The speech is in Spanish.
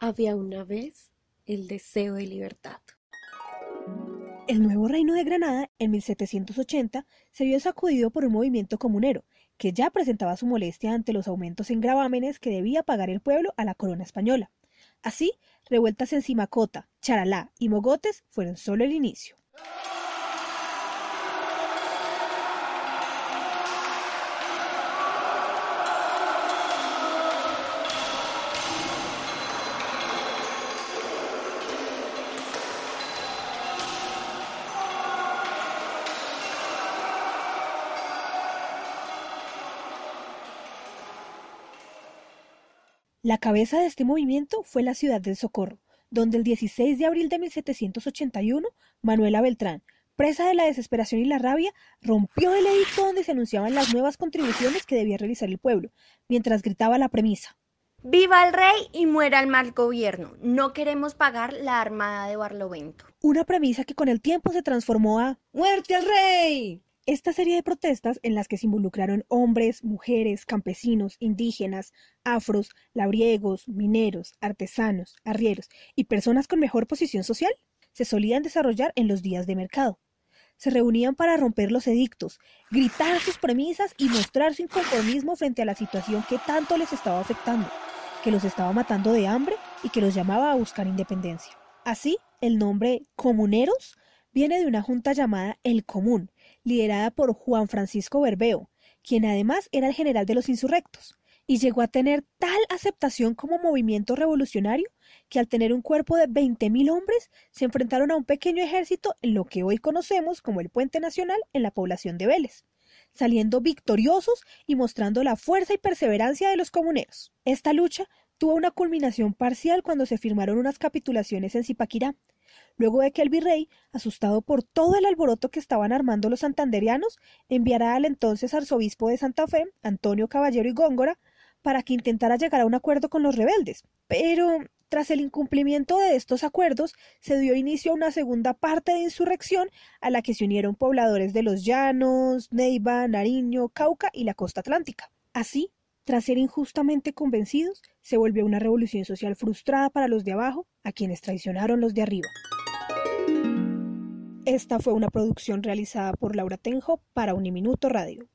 Había una vez el deseo de libertad. El nuevo reino de Granada, en 1780, se vio sacudido por un movimiento comunero, que ya presentaba su molestia ante los aumentos en gravámenes que debía pagar el pueblo a la corona española. Así, revueltas en Simacota, Charalá y Mogotes fueron solo el inicio. La cabeza de este movimiento fue la ciudad del Socorro, donde el 16 de abril de 1781, Manuela Beltrán, presa de la desesperación y la rabia, rompió el edicto donde se anunciaban las nuevas contribuciones que debía realizar el pueblo, mientras gritaba la premisa. Viva el rey y muera el mal gobierno. No queremos pagar la armada de Barlovento. Una premisa que con el tiempo se transformó a ¡Muerte al rey! Esta serie de protestas, en las que se involucraron hombres, mujeres, campesinos, indígenas, afros, labriegos, mineros, artesanos, arrieros y personas con mejor posición social, se solían desarrollar en los días de mercado. Se reunían para romper los edictos, gritar sus premisas y mostrar su inconformismo frente a la situación que tanto les estaba afectando, que los estaba matando de hambre y que los llamaba a buscar independencia. Así, el nombre comuneros viene de una junta llamada El Común, liderada por Juan Francisco Berbeo, quien además era el general de los insurrectos, y llegó a tener tal aceptación como movimiento revolucionario que al tener un cuerpo de 20.000 hombres se enfrentaron a un pequeño ejército en lo que hoy conocemos como el Puente Nacional en la población de Vélez, saliendo victoriosos y mostrando la fuerza y perseverancia de los comuneros. Esta lucha tuvo una culminación parcial cuando se firmaron unas capitulaciones en Zipaquirá, luego de que el virrey, asustado por todo el alboroto que estaban armando los santanderianos, enviara al entonces arzobispo de Santa Fe, Antonio Caballero y Góngora, para que intentara llegar a un acuerdo con los rebeldes. Pero, tras el incumplimiento de estos acuerdos, se dio inicio a una segunda parte de insurrección a la que se unieron pobladores de los Llanos, Neiva, Nariño, Cauca y la costa atlántica. Así, tras ser injustamente convencidos, se volvió una revolución social frustrada para los de abajo, a quienes traicionaron los de arriba. Esta fue una producción realizada por Laura Tenjo para Uniminuto Radio.